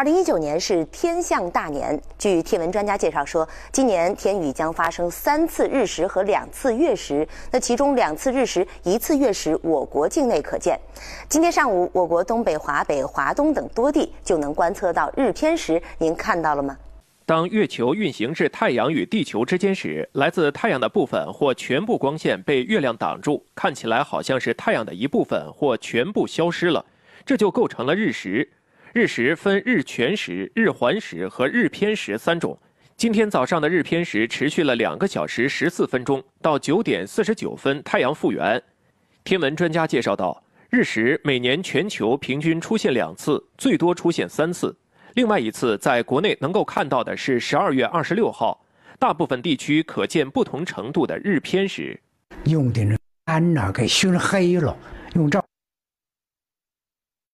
二零一九年是天象大年，据天文专家介绍说，今年天宇将发生三次日食和两次月食。那其中两次日食、一次月食，我国境内可见。今天上午，我国东北、华北、华东等多地就能观测到日偏食，您看到了吗？当月球运行至太阳与地球之间时，来自太阳的部分或全部光线被月亮挡住，看起来好像是太阳的一部分或全部消失了，这就构成了日食。日食分日全食、日环食和日偏食三种。今天早上的日偏食持续了两个小时十四分钟，到九点四十九分太阳复原。天文专家介绍到，日食每年全球平均出现两次，最多出现三次。另外一次在国内能够看到的是十二月二十六号，大部分地区可见不同程度的日偏食。用的那暗了给熏黑了，用这